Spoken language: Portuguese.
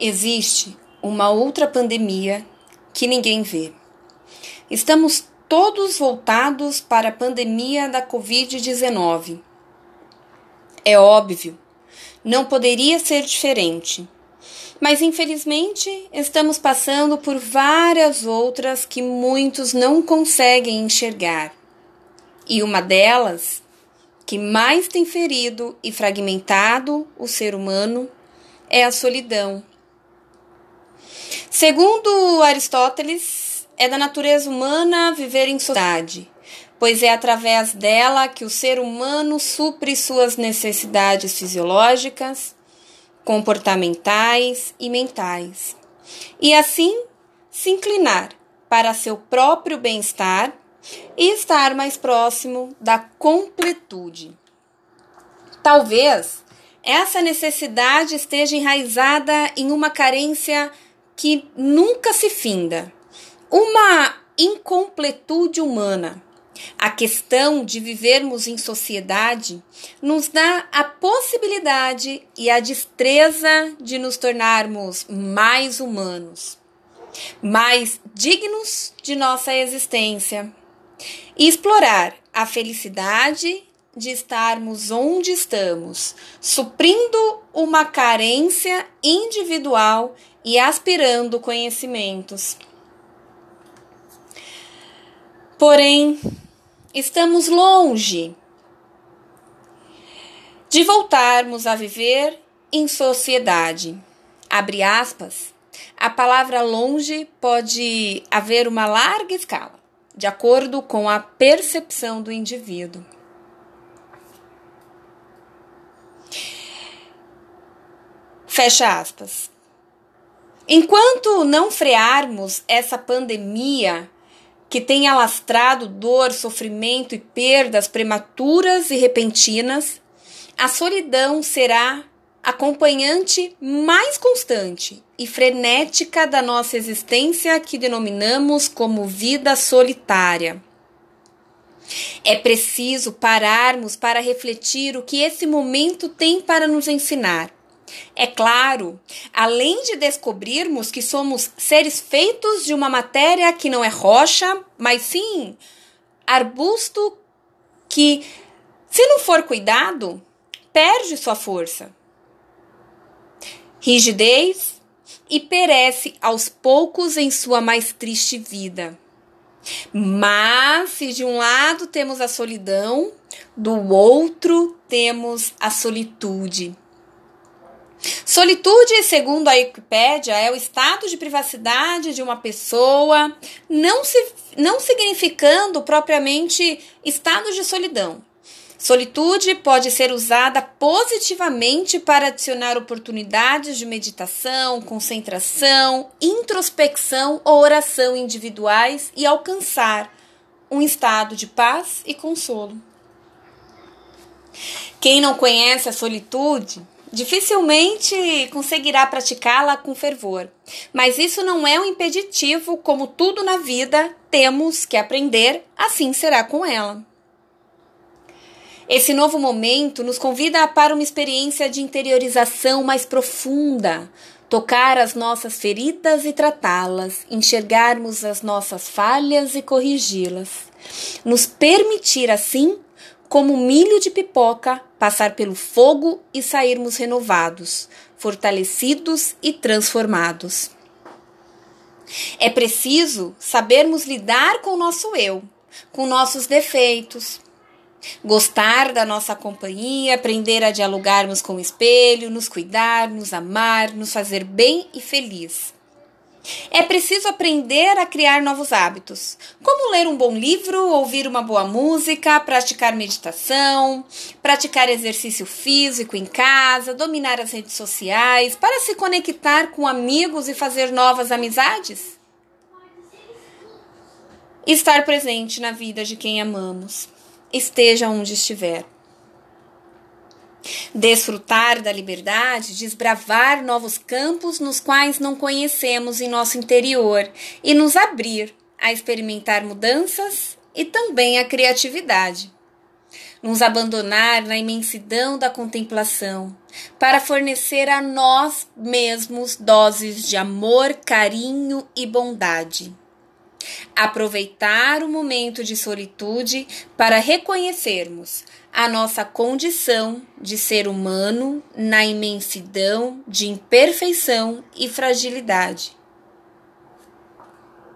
Existe uma outra pandemia que ninguém vê. Estamos todos voltados para a pandemia da Covid-19. É óbvio, não poderia ser diferente. Mas infelizmente estamos passando por várias outras que muitos não conseguem enxergar. E uma delas, que mais tem ferido e fragmentado o ser humano, é a solidão. Segundo Aristóteles, é da natureza humana viver em sociedade, pois é através dela que o ser humano supre suas necessidades fisiológicas, comportamentais e mentais, e assim se inclinar para seu próprio bem-estar e estar mais próximo da completude. Talvez essa necessidade esteja enraizada em uma carência que nunca se finda, uma incompletude humana. A questão de vivermos em sociedade nos dá a possibilidade e a destreza de nos tornarmos mais humanos, mais dignos de nossa existência e explorar a felicidade de estarmos onde estamos, suprindo uma carência individual e aspirando conhecimentos. Porém, estamos longe de voltarmos a viver em sociedade. Abre aspas. A palavra longe pode haver uma larga escala, de acordo com a percepção do indivíduo. Fecha aspas. Enquanto não frearmos essa pandemia que tem alastrado dor, sofrimento e perdas prematuras e repentinas, a solidão será acompanhante mais constante e frenética da nossa existência que denominamos como vida solitária. É preciso pararmos para refletir o que esse momento tem para nos ensinar é claro, além de descobrirmos que somos seres feitos de uma matéria que não é rocha, mas sim arbusto que, se não for cuidado, perde sua força, rigidez e perece aos poucos em sua mais triste vida. Mas se de um lado temos a solidão, do outro temos a solitude. Solitude, segundo a Wikipédia, é o estado de privacidade de uma pessoa, não, se, não significando propriamente estado de solidão. Solitude pode ser usada positivamente para adicionar oportunidades de meditação, concentração, introspecção ou oração individuais e alcançar um estado de paz e consolo. Quem não conhece a solitude dificilmente conseguirá praticá-la com fervor. Mas isso não é um impeditivo, como tudo na vida, temos que aprender, assim será com ela. Esse novo momento nos convida para uma experiência de interiorização mais profunda, tocar as nossas feridas e tratá-las, enxergarmos as nossas falhas e corrigi-las, nos permitir assim como milho de pipoca, passar pelo fogo e sairmos renovados, fortalecidos e transformados. É preciso sabermos lidar com o nosso eu, com nossos defeitos, gostar da nossa companhia, aprender a dialogarmos com o espelho, nos cuidar, nos amar, nos fazer bem e feliz. É preciso aprender a criar novos hábitos, como ler um bom livro, ouvir uma boa música, praticar meditação, praticar exercício físico em casa, dominar as redes sociais, para se conectar com amigos e fazer novas amizades. Estar presente na vida de quem amamos, esteja onde estiver. Desfrutar da liberdade, desbravar novos campos nos quais não conhecemos em nosso interior e nos abrir a experimentar mudanças e também a criatividade. nos abandonar na imensidão da contemplação, para fornecer a nós mesmos doses de amor, carinho e bondade. Aproveitar o momento de solitude para reconhecermos a nossa condição de ser humano na imensidão de imperfeição e fragilidade